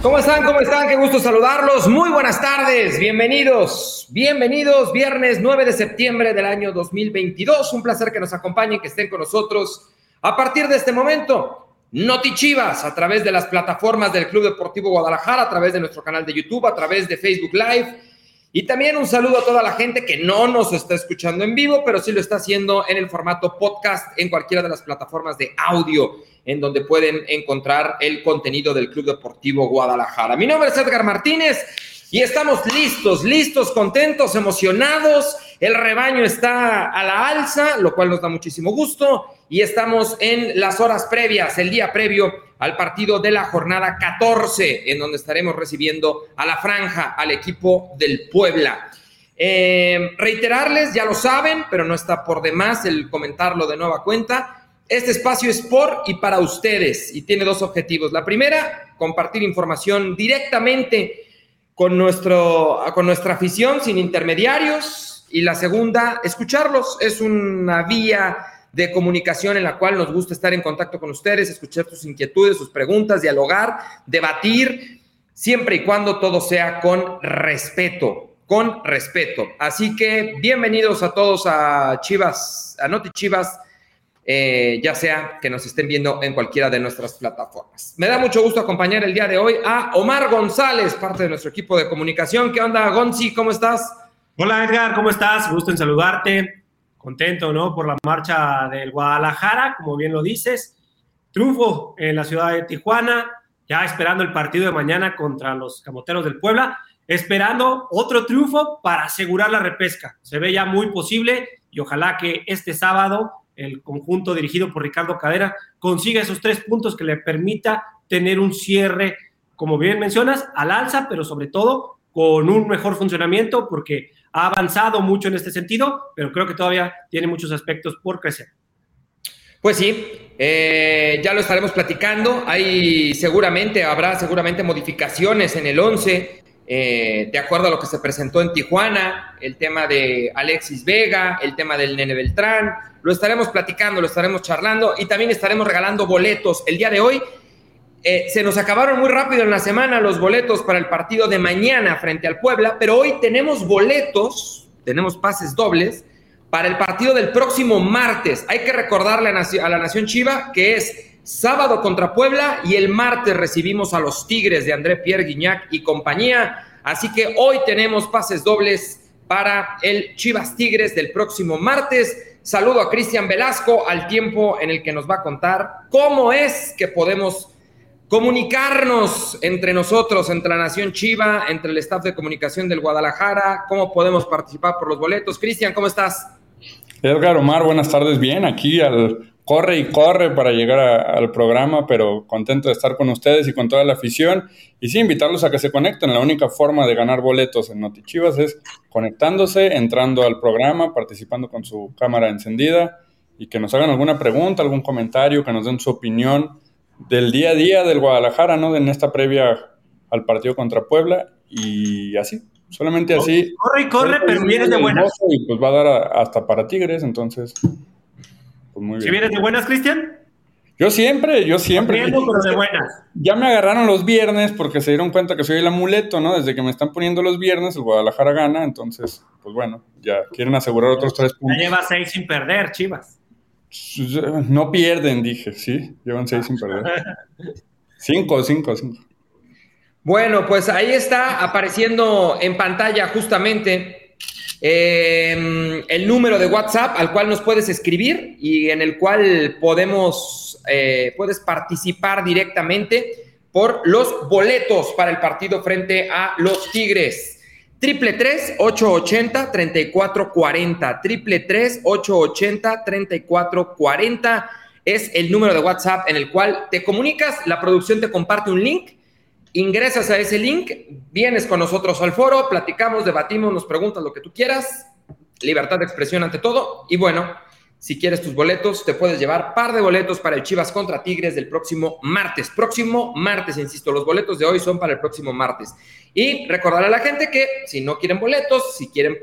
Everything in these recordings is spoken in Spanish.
¿Cómo están? ¿Cómo están? Qué gusto saludarlos. Muy buenas tardes. Bienvenidos. Bienvenidos. Viernes 9 de septiembre del año 2022. Un placer que nos acompañen, que estén con nosotros a partir de este momento. Noti Chivas a través de las plataformas del Club Deportivo Guadalajara, a través de nuestro canal de YouTube, a través de Facebook Live. Y también un saludo a toda la gente que no nos está escuchando en vivo, pero sí lo está haciendo en el formato podcast en cualquiera de las plataformas de audio en donde pueden encontrar el contenido del Club Deportivo Guadalajara. Mi nombre es Edgar Martínez y estamos listos, listos, contentos, emocionados. El rebaño está a la alza, lo cual nos da muchísimo gusto. Y estamos en las horas previas, el día previo al partido de la jornada 14, en donde estaremos recibiendo a la franja, al equipo del Puebla. Eh, reiterarles, ya lo saben, pero no está por demás el comentarlo de nueva cuenta este espacio es por y para ustedes y tiene dos objetivos. La primera, compartir información directamente con, nuestro, con nuestra afición, sin intermediarios. Y la segunda, escucharlos. Es una vía de comunicación en la cual nos gusta estar en contacto con ustedes, escuchar sus inquietudes, sus preguntas, dialogar, debatir, siempre y cuando todo sea con respeto, con respeto. Así que bienvenidos a todos a Chivas, a Noti Chivas eh, ya sea que nos estén viendo en cualquiera de nuestras plataformas. Me da mucho gusto acompañar el día de hoy a Omar González, parte de nuestro equipo de comunicación. ¿Qué onda, Gonzi? ¿Cómo estás? Hola, Edgar, ¿cómo estás? Gusto en saludarte. Contento, ¿no? Por la marcha del Guadalajara, como bien lo dices. Triunfo en la ciudad de Tijuana, ya esperando el partido de mañana contra los Camoteros del Puebla, esperando otro triunfo para asegurar la repesca. Se ve ya muy posible y ojalá que este sábado el conjunto dirigido por Ricardo Cadera consiga esos tres puntos que le permita tener un cierre, como bien mencionas, al alza, pero sobre todo con un mejor funcionamiento, porque ha avanzado mucho en este sentido, pero creo que todavía tiene muchos aspectos por crecer. Pues sí, eh, ya lo estaremos platicando. Hay seguramente, habrá seguramente modificaciones en el 11 eh, de acuerdo a lo que se presentó en Tijuana, el tema de Alexis Vega, el tema del Nene Beltrán, lo estaremos platicando, lo estaremos charlando y también estaremos regalando boletos. El día de hoy eh, se nos acabaron muy rápido en la semana los boletos para el partido de mañana frente al Puebla, pero hoy tenemos boletos, tenemos pases dobles para el partido del próximo martes. Hay que recordarle a, la Nación Chiva que es sábado contra Puebla y el martes recibimos a los Tigres de André Pierre Guignac y compañía. Así que hoy tenemos pases dobles para el Chivas Tigres del próximo martes. Saludo a Cristian Velasco al tiempo en el que nos va a contar cómo es que podemos comunicarnos entre nosotros, entre la Nación Chiva, entre el staff de comunicación del Guadalajara, cómo podemos participar por los boletos. Cristian, ¿cómo estás? Edgar Omar, buenas tardes. Bien, aquí al corre y corre para llegar al programa, pero contento de estar con ustedes y con toda la afición. Y sí, invitarlos a que se conecten. La única forma de ganar boletos en Notichivas es conectándose, entrando al programa, participando con su cámara encendida y que nos hagan alguna pregunta, algún comentario, que nos den su opinión del día a día del Guadalajara, ¿no? En esta previa al partido contra Puebla y así. Solamente así. Corre y corre, pero vienes de buenas. Y pues va a dar hasta para Tigres, entonces. Pues ¿Si vienes de buenas, Cristian? Yo siempre, yo siempre. pero de buenas. Ya me agarraron los viernes porque se dieron cuenta que soy el amuleto, ¿no? Desde que me están poniendo los viernes, el Guadalajara gana, entonces, pues bueno, ya quieren asegurar otros tres puntos. Ya lleva seis sin perder, Chivas. No pierden, dije, sí, llevan seis sin perder. cinco, cinco, cinco. Bueno, pues ahí está apareciendo en pantalla justamente Em, el número de WhatsApp al cual nos puedes escribir y en el cual podemos, eh, puedes participar directamente por los boletos para el partido frente a los Tigres. Triple tres ocho ochenta treinta y cuatro cuarenta. Triple tres ocho ochenta treinta y cuatro cuarenta es el número de WhatsApp en el cual te comunicas. La producción te comparte un link Ingresas a ese link, vienes con nosotros al foro, platicamos, debatimos, nos preguntas lo que tú quieras, libertad de expresión ante todo. Y bueno, si quieres tus boletos, te puedes llevar par de boletos para el Chivas contra Tigres del próximo martes. Próximo martes, insisto, los boletos de hoy son para el próximo martes. Y recordar a la gente que si no quieren boletos, si quieren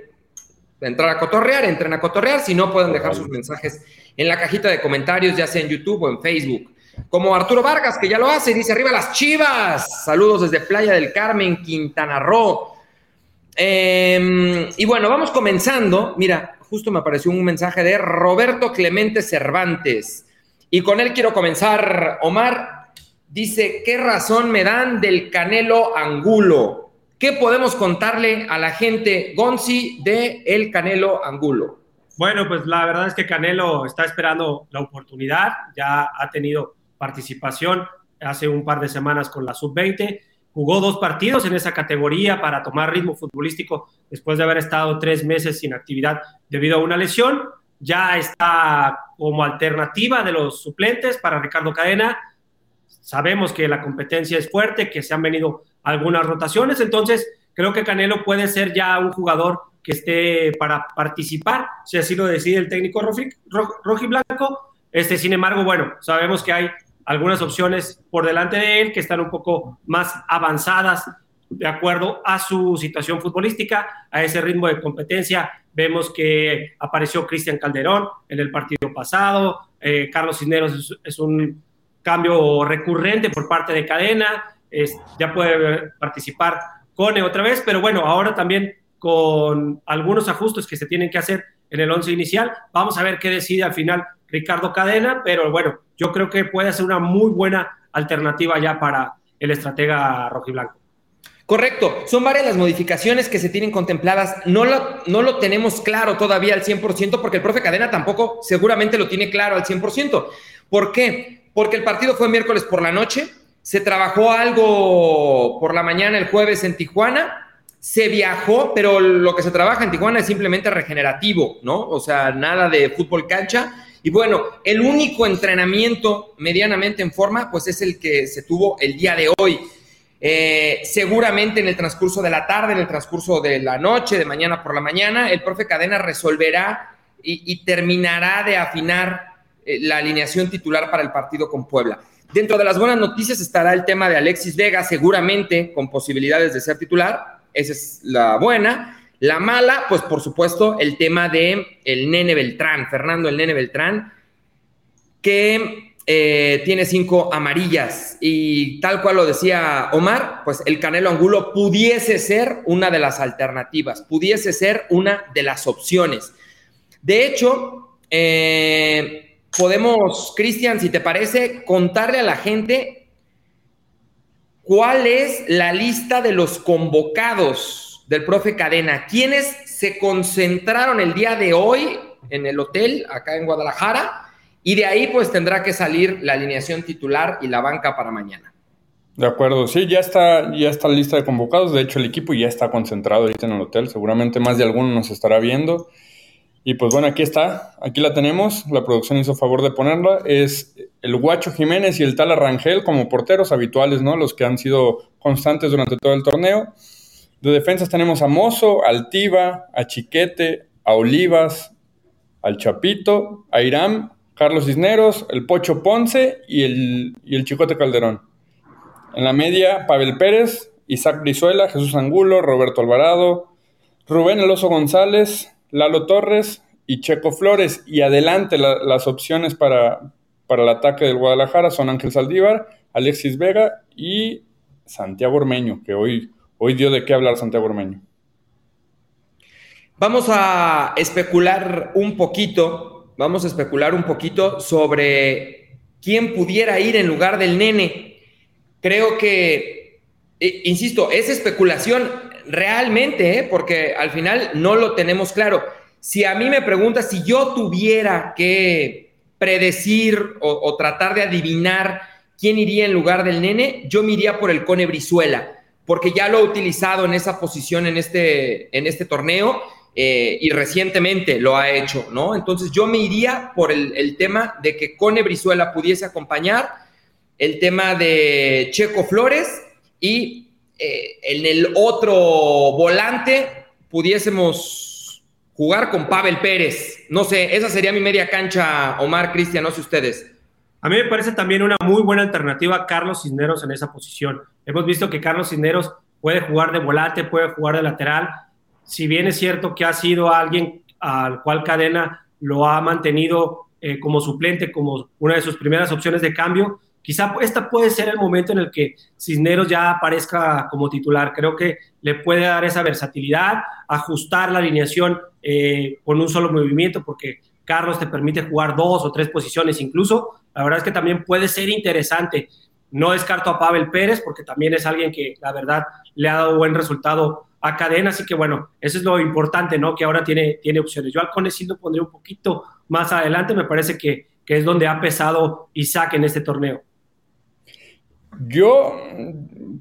entrar a cotorrear, entren a cotorrear, si no pueden dejar sus mensajes en la cajita de comentarios, ya sea en YouTube o en Facebook. Como Arturo Vargas, que ya lo hace, dice arriba las chivas. Saludos desde Playa del Carmen, Quintana Roo. Em, y bueno, vamos comenzando. Mira, justo me apareció un mensaje de Roberto Clemente Cervantes. Y con él quiero comenzar. Omar dice, ¿qué razón me dan del Canelo Angulo? ¿Qué podemos contarle a la gente, Gonzi, de el Canelo Angulo? Bueno, pues la verdad es que Canelo está esperando la oportunidad, ya ha tenido participación hace un par de semanas con la sub-20, jugó dos partidos en esa categoría para tomar ritmo futbolístico después de haber estado tres meses sin actividad debido a una lesión, ya está como alternativa de los suplentes para Ricardo Cadena, sabemos que la competencia es fuerte, que se han venido algunas rotaciones, entonces creo que Canelo puede ser ya un jugador que esté para participar, si así lo decide el técnico rojiblanco. Este, sin embargo, bueno, sabemos que hay algunas opciones por delante de él que están un poco más avanzadas de acuerdo a su situación futbolística, a ese ritmo de competencia. Vemos que apareció Cristian Calderón en el partido pasado, eh, Carlos Cisneros es, un cambio recurrente por parte de Cadena, ya puede participar Cone otra vez, pero bueno, ahora también con algunos ajustes que se tienen que hacer en el once inicial. Vamos a ver qué decide al final Ricardo Cadena, pero bueno, yo creo que puede ser una muy buena alternativa ya para el estratega rojiblanco. Correcto, son varias las modificaciones que se tienen contempladas. No lo, no lo tenemos claro todavía al 100% porque el profe Cadena tampoco seguramente lo tiene claro al 100%. ¿Por qué? Porque el partido fue miércoles por la noche, se trabajó algo por la mañana el jueves en Tijuana se viajó, pero lo que se trabaja en Tijuana es simplemente regenerativo, ¿no? O sea, nada de fútbol cancha. Y bueno, el único entrenamiento medianamente en forma, pues es el que se tuvo el día de hoy. Eh, seguramente en el transcurso de la tarde, en el transcurso de la noche, de mañana por la mañana, el profe Cadena resolverá y, terminará de afinar eh, la alineación titular para el partido con Puebla. Dentro de las buenas noticias estará el tema de Alexis Vega, seguramente con posibilidades de ser titular esa es la buena. La mala, pues por supuesto, el tema de el Nene Beltrán, Fernando el Nene Beltrán, que eh, tiene cinco amarillas y tal cual lo decía Omar, pues el Canelo Angulo pudiese ser una de las alternativas, pudiese ser una de las opciones. De hecho, eh, podemos, Cristian, si te parece, contarle a la gente ¿Cuál es la lista de los convocados del profe Cadena? ¿Quiénes se concentraron el día de hoy en el hotel acá en Guadalajara? Y de ahí pues tendrá que salir la alineación titular y la banca para mañana. De acuerdo, sí, ya está, ya está lista de convocados. De hecho, el equipo ya está concentrado ahorita en el hotel. Seguramente más de alguno nos estará viendo. Y pues bueno, aquí está, aquí la tenemos, la producción hizo favor de ponerla, es el Guacho Jiménez y el Tal Arrangel como porteros habituales, ¿no? Los que han sido constantes durante todo el torneo. De defensas tenemos a Mozo, a Altiva, a Chiquete, a Olivas, al Chapito, a Irán, Carlos Cisneros, el Pocho Ponce y el, y el Chicote Calderón. En la media, Pavel Pérez, Isaac Brizuela, Jesús Angulo, Roberto Alvarado, Rubén Eloso González, Lalo Torres y Checo Flores. Y adelante las opciones para, para el ataque del Guadalajara son Ángel Saldívar, Alexis Vega y Santiago Ormeño, que hoy, hoy dio de qué hablar Santiago Ormeño. Vamos a especular un poquito, vamos a especular un poquito sobre quién pudiera ir en lugar del nene. Creo que, eh, insisto, es especulación realmente, ¿eh? porque al final no lo tenemos claro. Si a mí me preguntas si yo tuviera que predecir o, tratar de adivinar quién iría en lugar del nene, yo me iría por el Cone Brizuela, porque ya lo he utilizado en esa posición en este, en este torneo eh, y recientemente lo ha hecho, ¿no? Entonces yo me iría por el, el tema de que Cone Brizuela pudiese acompañar, el tema de Checo Flores y eh, en el otro volante pudiésemos jugar con Pavel Pérez. No sé, esa sería mi media cancha, Omar, Cristian, no sé ustedes. A mí me parece también una muy buena alternativa Carlos Cisneros en esa posición. Hemos visto que Carlos Cisneros puede jugar de volante, puede jugar de lateral. Si bien es cierto que ha sido alguien al cual Cadena lo ha mantenido eh, como suplente, como una de sus primeras opciones de cambio, quizá esta puede ser el momento en el que Cisneros ya aparezca como titular. Creo que le puede dar esa versatilidad, ajustar la alineación eh, con un solo movimiento, porque Carlos te permite jugar dos o tres posiciones incluso. La verdad es que también puede ser interesante. No descarto a Pavel Pérez, porque también es alguien que la verdad le ha dado buen resultado a cadena, así que bueno, eso es lo importante, ¿no? Que ahora tiene, tiene opciones. Yo al Cone sí lo pondría un poquito más adelante, me parece que, que es donde ha pesado Isaac en este torneo. Yo,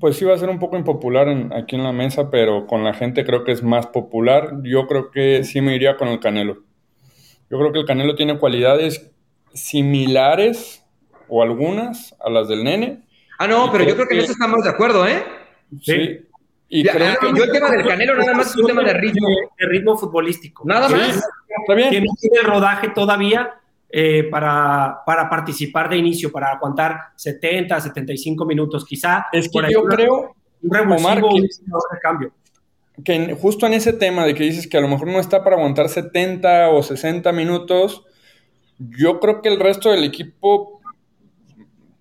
pues iba a ser un poco impopular aquí en la mesa, pero con la gente creo que es más popular. Yo creo que sí me iría con el Canelo. Yo creo que el Canelo tiene cualidades similares o algunas a las del nene. Ah, no, pero yo creo que en eso estamos de acuerdo, ¿eh? Sí. Y yo el tema del Canelo nada más es un tema de ritmo. De ritmo futbolístico. Nada más. Está bien. Tiene el rodaje todavía eh, para, para, participar de inicio, para aguantar 70, 75 minutos, quizá. Es que yo creo, un Omar, que, cambio. Que justo en ese tema de que dices que a lo mejor no está para aguantar 70 o 60 minutos, yo creo que el resto del equipo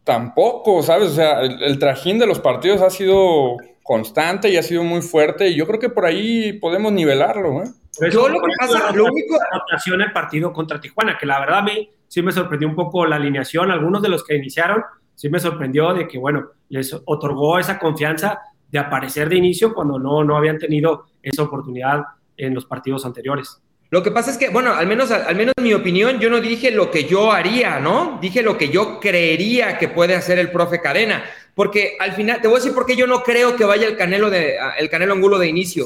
tampoco, ¿sabes? O sea, el trajín de los partidos ha sido constante y ha sido muy fuerte y yo creo que por ahí podemos nivelarlo. ¿eh? Yo lo que pasa, lo único... La el partido contra Tijuana, que la verdad a mí sí me sorprendió un poco la alineación, algunos de los que iniciaron, sí me sorprendió de que, bueno, les otorgó esa confianza de aparecer de inicio cuando no, no habían tenido esa oportunidad en los partidos anteriores. Lo que pasa es que, bueno, al menos, al menos en mi opinión, yo no dije lo que yo haría, ¿no? Dije lo que yo creería que puede hacer el profe Cadena. Porque al final, te voy a decir por qué yo no creo que vaya el Canelo, de, el Canelo Angulo de inicio.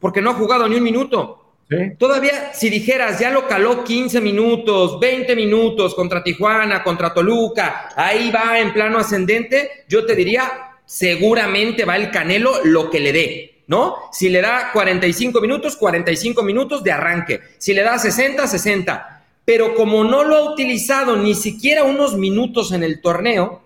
Porque no ha jugado ni un minuto. Todavía, si dijeras, ya lo caló 15 minutos, 20 minutos contra Tijuana, contra Toluca, ahí va en plano ascendente, yo te diría, seguramente va el Canelo lo que le dé, ¿no? Si le da 45 minutos, 45 minutos de arranque. Si le da 60, 60. Pero como no lo ha utilizado ni siquiera unos minutos en el torneo,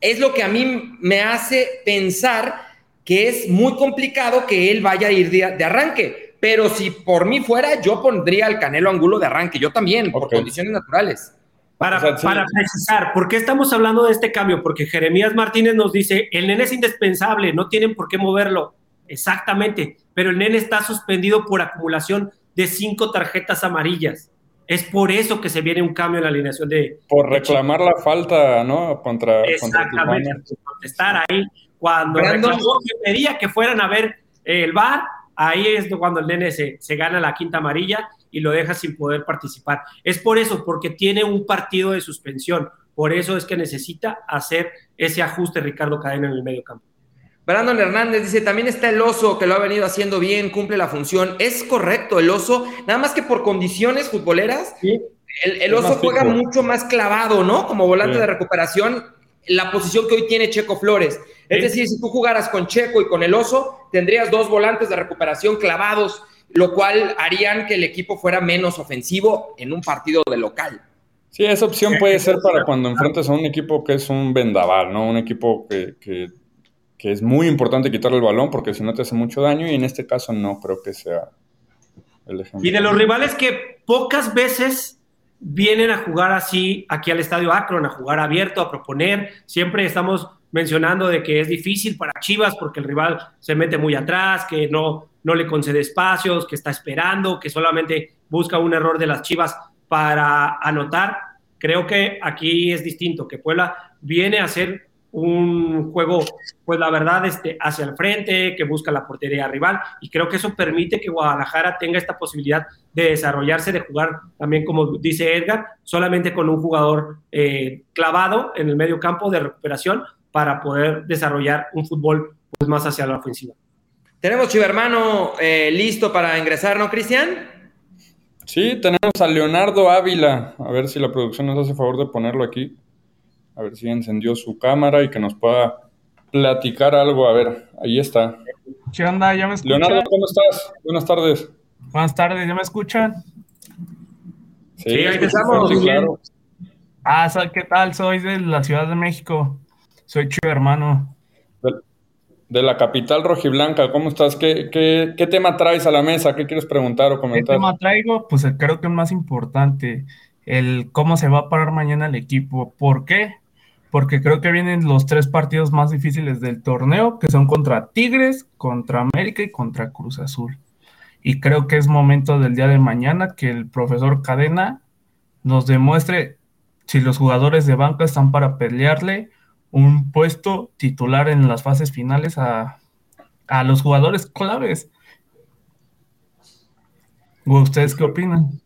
es lo que a mí me hace pensar que es muy complicado que él vaya a ir de, arranque. Pero si por mí fuera, yo pondría al Canelo Angulo de arranque, yo también, por condiciones naturales. Para, para precisar, ¿por qué estamos hablando de este cambio? Porque Jeremías Martínez nos dice, el nene es indispensable, no tienen por qué moverlo. Exactamente, pero el nene está suspendido por acumulación de cinco tarjetas amarillas. Es por eso que se viene un cambio en la alineación de. Por reclamar la falta, ¿no? Contra. Exactamente, estar ahí. Cuando reclamó que pedía que fueran a ver el bar, ahí es cuando el nene se, se gana la quinta amarilla y lo deja sin poder participar. Es por eso, porque tiene un partido de suspensión. Por eso es que necesita hacer ese ajuste Ricardo Cadena en el medio campo. Brandon Hernández dice, también está el oso que lo ha venido haciendo bien, cumple la función. Es correcto, el oso, nada más que por condiciones futboleras, el, oso juega mucho más clavado, ¿no? Como volante de recuperación, la posición que hoy tiene Checo Flores. Es decir, si tú jugaras con Checo y con el oso, tendrías dos volantes de recuperación clavados, lo cual harían que el equipo fuera menos ofensivo en un partido de local. Sí, esa opción puede ser para cuando enfrentas a un equipo que es un vendaval, ¿no? Un equipo que, que que es muy importante quitarle el balón porque si no te hace mucho daño y en este caso no creo que sea el ejemplo. Y de los rivales que pocas veces vienen a jugar así aquí al Estadio Akron, a jugar abierto, a proponer, siempre estamos mencionando de que es difícil para Chivas porque el rival se mete muy atrás, que no, no le concede espacios, que está esperando, que solamente busca un error de las Chivas para anotar. Creo que aquí es distinto, que Puebla viene a hacer un juego, pues la verdad, este, hacia el frente, que busca la portería rival, y creo que eso permite que Guadalajara tenga esta posibilidad de desarrollarse, de jugar también, como dice Edgar, solamente con un jugador eh, clavado en el medio campo de recuperación para poder desarrollar un fútbol pues, más hacia la ofensiva. Tenemos Chivermano eh, listo para ingresar, ¿no, Cristian? Sí, tenemos a Leonardo Ávila. A ver si la producción nos hace favor de ponerlo aquí a ver si encendió su cámara y que nos pueda platicar algo. A ver, ahí está. ¿Qué onda? ¿Ya me escuchan? Leonardo, ¿cómo estás? Buenas tardes. Buenas tardes, ¿ya me escuchan? Sí, ahí estamos. claro. Ah, ¿qué tal? Soy de la Ciudad de México. Soy chivo hermano. De, la capital rojiblanca, ¿cómo estás? ¿Qué, ¿Qué, qué, tema traes a la mesa? ¿Qué quieres preguntar o comentar? ¿Qué tema traigo? Pues creo que es más importante, el cómo se va a parar mañana el equipo. ¿Por qué? porque creo que vienen los tres partidos más difíciles del torneo, que son contra Tigres, contra América y contra Cruz Azul. Y creo que es momento del día de mañana que el profesor Cadena nos demuestre si los jugadores de banca están para pelearle un puesto titular en las fases finales a, a los jugadores claves. ¿Ustedes qué opinan?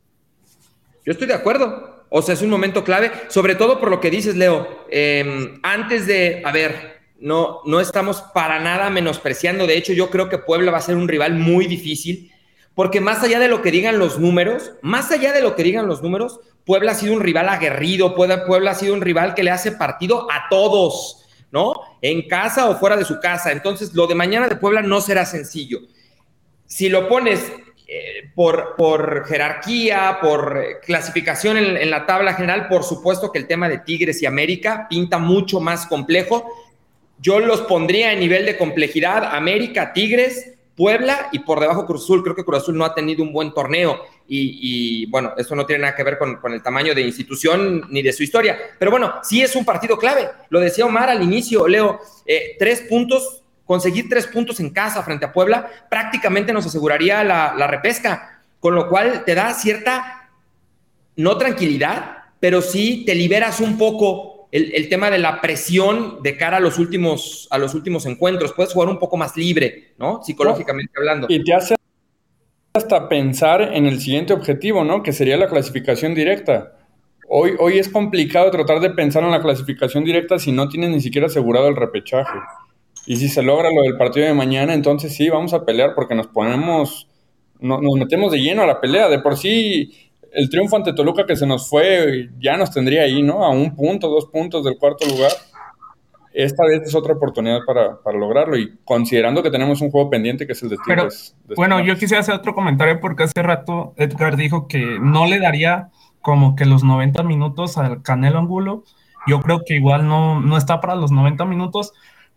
Yo estoy de acuerdo. O sea, es un momento clave, sobre todo por lo que dices, Leo. Em, antes de, a ver, no, no estamos para nada menospreciando. De hecho, yo creo que Puebla va a ser un rival muy difícil, porque más allá de lo que digan los números, más allá de lo que digan los números, Puebla ha sido un rival aguerrido, Puebla ha sido un rival que le hace partido a todos, ¿no? En casa o fuera de su casa. Entonces, lo de mañana de Puebla no será sencillo. Si lo pones eh, por, jerarquía, por eh, clasificación en, la tabla general, por supuesto que el tema de Tigres y América pinta mucho más complejo. Yo los pondría en nivel de complejidad América, Tigres, Puebla y por debajo Cruz Azul. Creo que Cruz no ha tenido un buen torneo y, bueno, eso no tiene nada que ver con, el tamaño de institución ni de su historia. Pero bueno, sí es un partido clave. Lo decía Omar al inicio, Leo, eh, tres puntos conseguir tres puntos en casa frente a Puebla prácticamente nos aseguraría la, repesca, con lo cual te da cierta, no tranquilidad, pero sí te liberas un poco el, tema de la presión de cara a los últimos, a los últimos encuentros. Puedes jugar un poco más libre, ¿no? Psicológicamente hablando. Y te hace hasta pensar en el siguiente objetivo, ¿no? Que sería la clasificación directa. Hoy, hoy es complicado tratar de pensar en la clasificación directa si no tienes ni siquiera asegurado el repechaje. Y si se logra lo del partido de mañana, entonces sí, vamos a pelear porque nos ponemos, nos metemos de lleno a la pelea. De por sí, el triunfo ante Toluca que se nos fue ya nos tendría ahí, ¿no? A un punto, dos puntos del cuarto lugar. Esta vez es otra oportunidad para, lograrlo y considerando que tenemos un juego pendiente que es el de Tigres. bueno, yo quisiera hacer otro comentario porque hace rato Edgar dijo que no le daría como que los 90 minutos al Canelo Angulo. Yo creo que igual no, no está para los 90 minutos,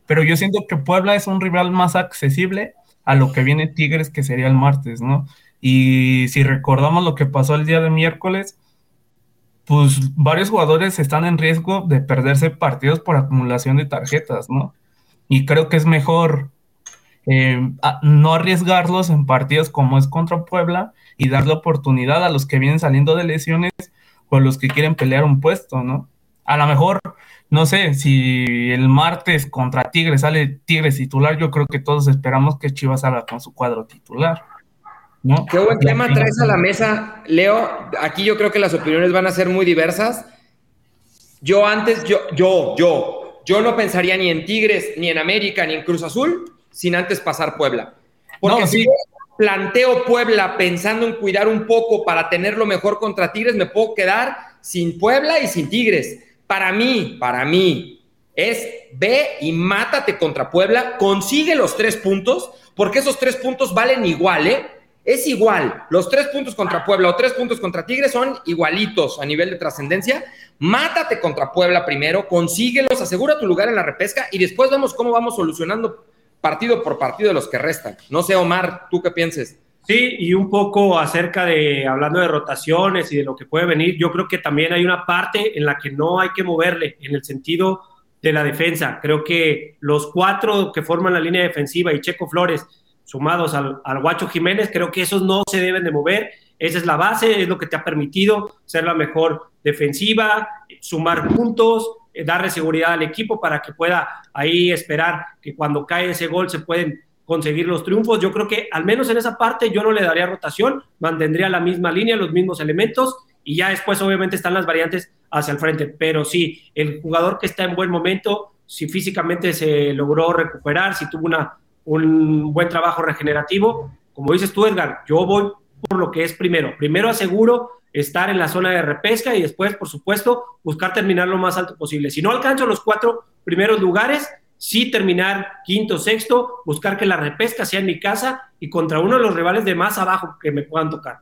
pero yo siento que Puebla es un rival más accesible a lo que viene Tigres, que sería el martes, ¿no? Y si recordamos lo que pasó el día de miércoles, pues varios jugadores están en riesgo de perderse partidos por acumulación de tarjetas, ¿no? Y creo que es mejor eh, no arriesgarlos en partidos como es contra Puebla y darle oportunidad a los que vienen saliendo de lesiones o a los que quieren pelear un puesto, ¿no? A lo mejor no sé, si el martes contra Tigres sale Tigres titular, yo creo que todos esperamos que Chivas salga con su cuadro titular. ¿No? Qué buen tema traes a la mesa, Leo. Aquí yo creo que las opiniones van a ser muy diversas. Yo antes, yo, yo, yo, yo no pensaría ni en Tigres, ni en América, ni en Cruz Azul, sin antes pasar Puebla. Porque si planteo Puebla pensando en cuidar un poco para tenerlo mejor contra Tigres, me puedo quedar sin Puebla y sin Tigres. Para mí, para mí, es ve y mátate contra Puebla, consigue los tres puntos, porque esos tres puntos valen igual, ¿eh? Es igual. Los tres puntos contra Puebla o tres puntos contra Tigres son igualitos a nivel de trascendencia. Mátate contra Puebla primero, consíguelos, asegura tu lugar en la repesca y después vemos cómo vamos solucionando partido por partido de los que restan. No sé, Omar, ¿tú qué pienses? Sí, y un poco acerca de, hablando de rotaciones y de lo que puede venir, yo creo que también hay una parte en la que no hay que moverle, en el sentido de la defensa. Creo que los cuatro que forman la línea defensiva y Checo Flores, sumados al, al Guacho Jiménez, creo que esos no se deben de mover. Esa es la base, es lo que te ha permitido ser la mejor defensiva, sumar puntos, eh, darle seguridad al equipo para que pueda ahí esperar que cuando cae ese gol se pueden conseguir los triunfos. Yo creo que al menos en esa parte yo no le daría rotación, mantendría la misma línea, los mismos elementos y ya después obviamente están las variantes hacia el frente. Pero sí, el jugador que está en buen momento, si físicamente se logró recuperar, si tuvo una, un buen trabajo regenerativo, como dices tú Edgar, yo voy por lo que es primero. Primero aseguro estar en la zona de repesca y después, por supuesto, buscar terminar lo más alto posible. Si no alcanzo los cuatro primeros lugares, sí terminar quinto, sexto, buscar que la repesca sea en mi casa y contra uno de los rivales de más abajo que me puedan tocar.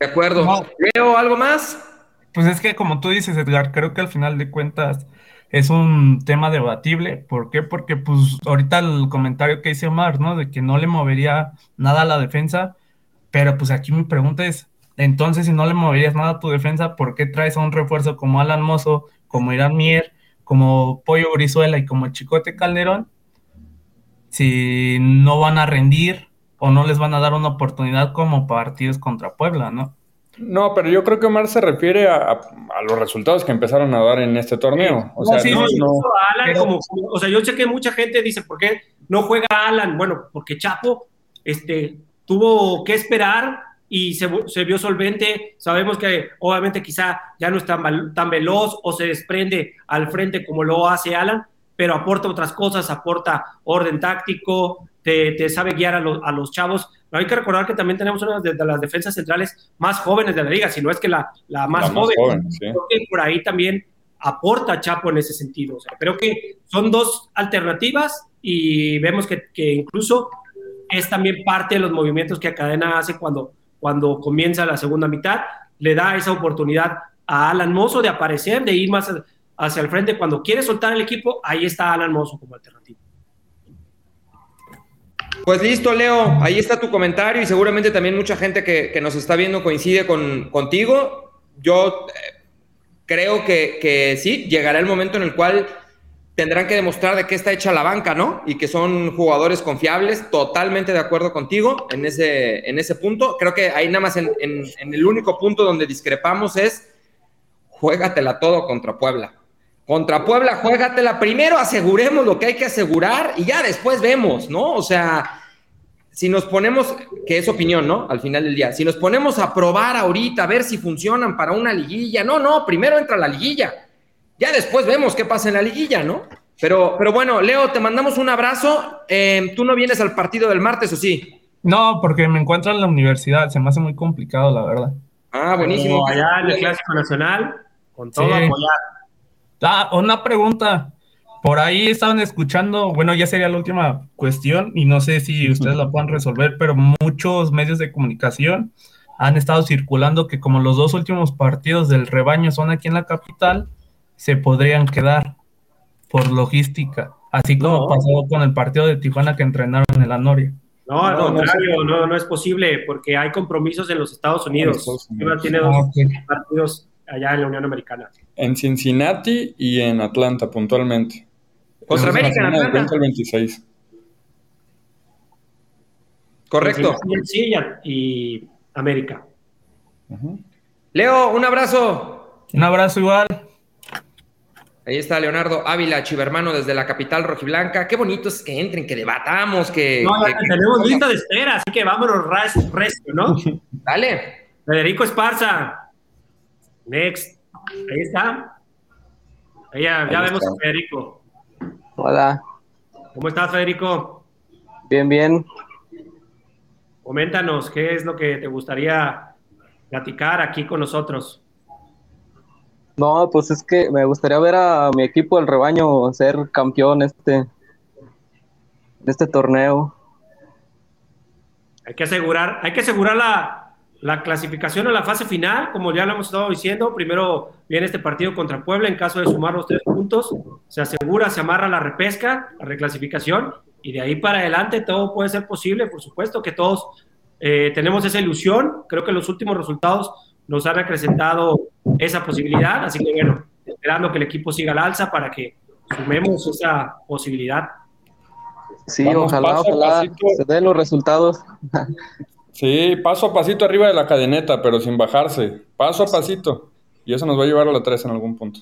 De acuerdo. ¿Leo algo más? Pues es que como tú dices, Edgar, creo que al final de cuentas es un tema debatible. ¿Por qué? Porque pues ahorita el comentario que hice Omar, ¿no? De que no le movería nada a la defensa, pero pues aquí mi pregunta es, Entonces, si no le moverías nada a tu defensa, ¿por qué traes a un refuerzo como Alan Mozo, como Irán Mier, como Pollo Brizuela y como Chicote Calderón? Si no van a rendir o no les van a dar una oportunidad como partidos contra Puebla, ¿no? No, pero yo creo que Omar se refiere a, los resultados que empezaron a dar en este torneo. O sea, o sea, yo sé que mucha gente dice, ¿por qué no juega Alan? Bueno, porque Chapo este, tuvo que esperar y se, vio solvente. Sabemos que obviamente quizá ya no es tan, tan veloz o se desprende al frente como lo hace Alan, pero aporta otras cosas, aporta orden táctico, te, sabe guiar a, a los chavos hay que recordar que también tenemos una de, las defensas centrales más jóvenes de la liga, si no es que la, la más, joven. Creo que por ahí también aporta Chapo en ese sentido. O sea, creo que son dos alternativas y vemos que, que, incluso es también parte de los movimientos que Cadena hace cuando, cuando comienza la segunda mitad. Le da esa oportunidad a Alan Mozo de aparecer, de ir más hacia el frente. Cuando quiere soltar el equipo, ahí está Alan Mozo como alternativa. Pues listo, Leo, ahí está tu comentario y seguramente también mucha gente que, nos está viendo coincide con, contigo. Yo eh, creo que, sí, llegará el momento en el cual tendrán que demostrar de qué está hecha la banca, ¿no? Y que son jugadores confiables, totalmente de acuerdo contigo en ese, en ese punto. Creo que ahí nada más en, en el único punto donde discrepamos es juégatela todo contra Puebla. Contra Puebla, juégatela. Primero aseguremos lo que hay que asegurar y ya después vemos, ¿no? O sea, si nos ponemos, que es opinión, ¿no? Al final del día, si nos ponemos a probar ahorita, a ver si funcionan para una liguilla, no, no, primero entra la liguilla. Ya después vemos qué pasa en la liguilla, ¿no? Pero, pero bueno, Leo, te mandamos un abrazo. Eh, ¿Tú no vienes al partido del martes o sí? No, porque me encuentro en la universidad, se me hace muy complicado, la verdad. Ah, buenísimo. allá en el Clásico Nacional, con todo apoyado. Ah, una pregunta. Por ahí estaban escuchando, bueno, ya sería la última cuestión y no sé si ustedes la puedan resolver, pero muchos medios de comunicación han estado circulando que como los dos últimos partidos del rebaño son aquí en la capital, se podrían quedar por logística, así como pasó con el partido de Tijuana que entrenaron en el Anoria. No, al contrario, no, no, es posible porque hay compromisos en los Estados Unidos. Tiene dos ah, partidos allá en la Unión Americana. En Cincinnati y en Atlanta, puntualmente. Costa América, en Atlanta. 26. Correcto. Sí, y América. Leo, un abrazo. Un abrazo igual. Ahí está Leonardo Ávila, chivermano desde la capital rojiblanca. Qué bonito es que entren, que debatamos, que. No, tenemos lista de espera, así que vámonos resto, ¿no? Dale. Federico Esparza. Next. Ahí está. Ahí ya, vemos a Federico. Hola. ¿Cómo estás, Federico? Bien, bien. Coméntanos, ¿qué es lo que te gustaría platicar aquí con nosotros? No, pues es que me gustaría ver a mi equipo del rebaño ser campeón este, este torneo. Hay que asegurar, hay que asegurar la, la clasificación a la fase final, como ya lo hemos estado diciendo, primero viene este partido contra Puebla, en caso de sumar los tres puntos, se asegura, se amarra la repesca, la reclasificación, y de ahí para adelante todo puede ser posible, por supuesto que todos eh, tenemos esa ilusión, creo que los últimos resultados nos han acrecentado esa posibilidad, así que bueno, esperando que el equipo siga al alza para que sumemos esa posibilidad. Sí, ojalá, ojalá se den los resultados. Sí, paso a pasito arriba de la cadeneta, pero sin bajarse. Paso a pasito. Y eso nos va a llevar a la 3 en algún punto.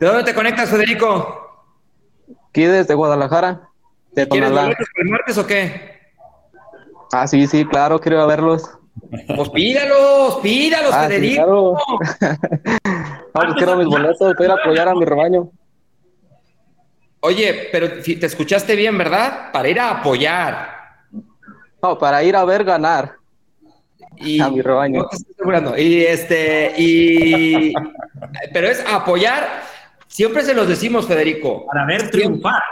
¿De dónde te conectas, Federico? Aquí desde Guadalajara. De ¿Quieres boletos el martes o qué? Ah, sí, sí, claro, quiero verlos. Pues pídalos, pídalos, ah, Federico. Sí, claro. ah, quiero mis boletos, quiero apoyar a mi rebaño. Oye, pero te escuchaste bien, ¿verdad? Para ir a apoyar. No, para ir a ver ganar. Y, a mi rebaño. y este, y. Pero es apoyar. Siempre se los decimos, Federico. Para ver triunfar.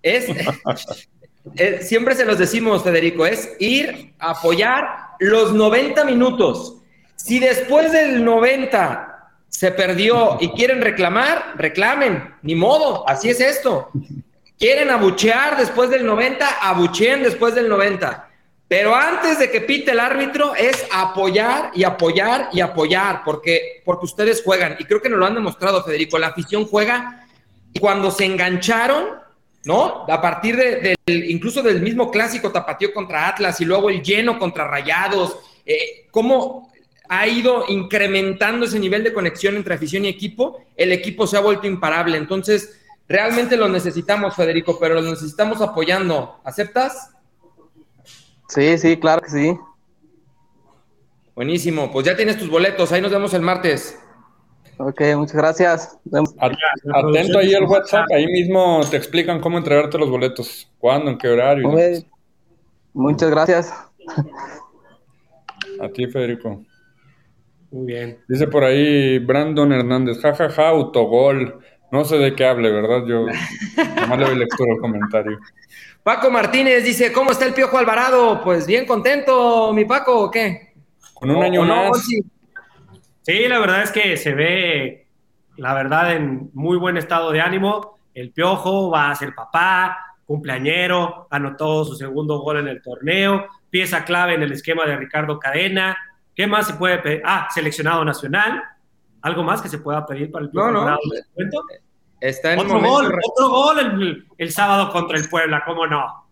Es. siempre se los decimos, Federico, es ir a apoyar los 90 minutos. Si después del 90 se perdió y quieren reclamar, reclamen, ni modo, así es esto. Quieren abuchear después del 90, abucheen después del 90 Pero antes de que pite el árbitro es apoyar y apoyar y apoyar, porque, porque ustedes juegan. Y creo que nos lo han demostrado, Federico. La afición juega cuando se engancharon, ¿no? A partir de, del, incluso del mismo clásico tapatío contra Atlas y luego el lleno contra Rayados, eh, cómo ha ido incrementando ese nivel de conexión entre afición y equipo, el equipo se ha vuelto imparable. Entonces, realmente lo necesitamos, Federico, pero lo necesitamos apoyando. ¿Aceptas? Sí, sí, claro que sí. Buenísimo, pues ya tienes tus boletos, ahí nos vemos el martes. Ok, muchas gracias. Atento ahí al WhatsApp, ahí mismo te explican cómo entregarte los boletos, cuándo, en qué horario. muchas gracias. A ti, Federico. Muy bien. Dice por ahí Brandon Hernández, jajaja, ja, ja, autogol. No sé de qué hable, ¿verdad? Yo nomás le doy lectura al comentario. Paco Martínez dice, ¿cómo está el Piojo Alvarado? Pues bien contento, mi Paco, ¿o qué? Con un año más. Sí, la verdad es que se ve, la verdad, en muy buen estado de ánimo. El Piojo va a ser papá, cumpleañero, anotó su segundo gol en el torneo, pieza clave en el esquema de Ricardo Cadena. ¿Qué más se puede pedir? Ah, seleccionado nacional. ¿Algo más que se pueda pedir para el Piojo no, no. Está en otro gol, otro gol el, el, sábado contra el Puebla, ¿cómo no?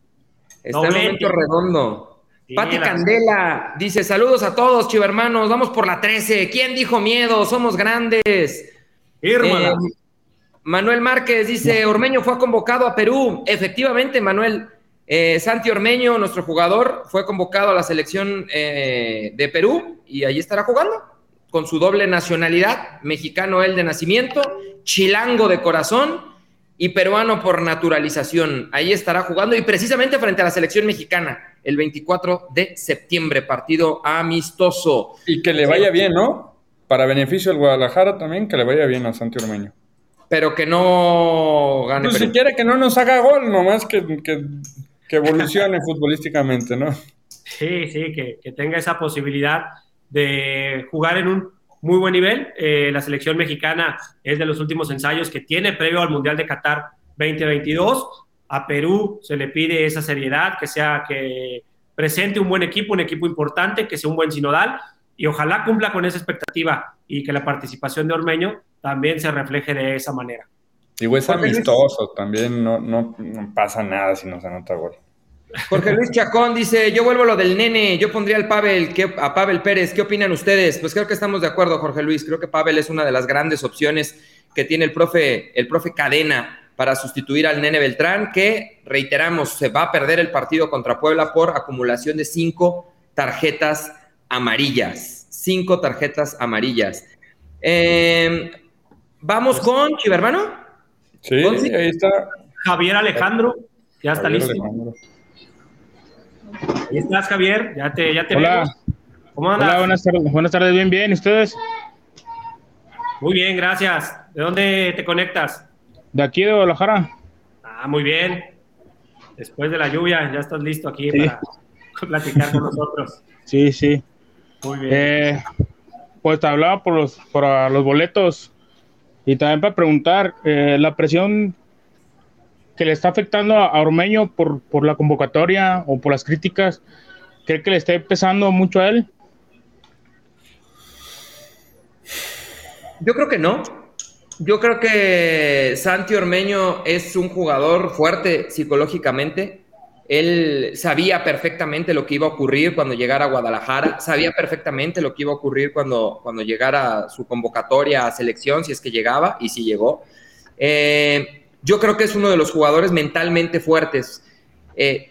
Está en momento redondo. Sí, Pati la... Candela dice: Saludos a todos, chivermanos. Vamos por la 13. ¿Quién dijo miedo? Somos grandes. Eh, Manuel Márquez dice: Ormeño fue convocado a Perú. Efectivamente, Manuel. Eh, Santi Ormeño, nuestro jugador, fue convocado a la selección eh, de Perú y ahí estará jugando con su doble nacionalidad, mexicano él de nacimiento, chilango de corazón y peruano por naturalización. Ahí estará jugando y precisamente frente a la selección mexicana el 24 de septiembre, partido amistoso. Y que le vaya bien, ¿no? Para beneficio del Guadalajara también, que le vaya bien a Santi Ormeño. Pero que no gane. Pues si quiere que no nos haga gol, nomás que, que, que evolucione futbolísticamente, ¿no? Sí, sí, que, que tenga esa posibilidad de jugar en un muy buen nivel. Eh, la selección mexicana es de los últimos ensayos que tiene previo al Mundial de Qatar 2022. A Perú se le pide esa seriedad, que sea que presente un buen equipo, un equipo importante, que sea un buen sinodal y ojalá cumpla con esa expectativa y que la participación de Ormeño también se refleje de esa manera. Digo, es amistoso, también no, no, no pasa nada si no se anota gol. Jorge Luis Chacón dice, yo vuelvo a lo del nene, yo pondría al Pavel, ¿qué, a Pavel Pérez, ¿qué opinan ustedes? Pues creo que estamos de acuerdo, Jorge Luis, creo que Pavel es una de las grandes opciones que tiene el profe, el profe Cadena para sustituir al nene Beltrán, que reiteramos, se va a perder el partido contra Puebla por acumulación de cinco tarjetas amarillas, cinco tarjetas amarillas. Eh, Vamos con Chivermano. Sí, ahí está. Javier Alejandro, ya está Javier listo. Alejandro. Ahí estás, Javier. Ya te, ya te Hola. vemos. ¿Cómo andas? Hola, buenas tardes. Buenas tardes, bien, bien. ¿Y ustedes? Muy bien, gracias. ¿De dónde te conectas? De aquí, de Guadalajara. Ah, muy bien. Después de la lluvia, ya estás listo aquí sí. para platicar con nosotros. Sí, sí. Muy bien. Eh, pues te hablaba por los, por los boletos y también para preguntar, eh, la presión que le está afectando a Ormeño por, por la convocatoria o por las críticas, ¿cree que le está pesando mucho a él? Yo creo que no. Yo creo que Santi Ormeño es un jugador fuerte psicológicamente. Él sabía perfectamente lo que iba a ocurrir cuando llegara a Guadalajara, sabía perfectamente lo que iba a ocurrir cuando, cuando llegara su convocatoria a selección, si es que llegaba y si llegó. Eh, yo creo que es uno de los jugadores mentalmente fuertes. Eh,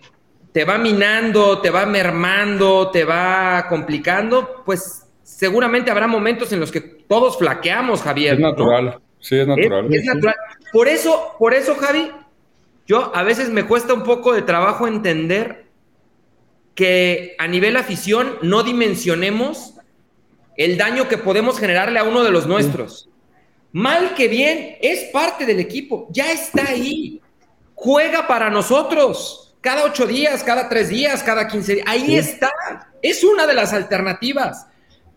te va minando, te va mermando, te va complicando, pues seguramente habrá momentos en los que todos flaqueamos, Javier. Es natural, ¿no? sí, es natural. Es, es natural. Por eso, por eso, Javi, yo a veces me cuesta un poco de trabajo entender que a nivel afición no dimensionemos el daño que podemos generarle a uno de los nuestros. Mal que bien, es parte del equipo, ya está ahí. Juega para nosotros cada ocho días, cada tres días, cada quince días. Ahí sí. está. Es una de las alternativas.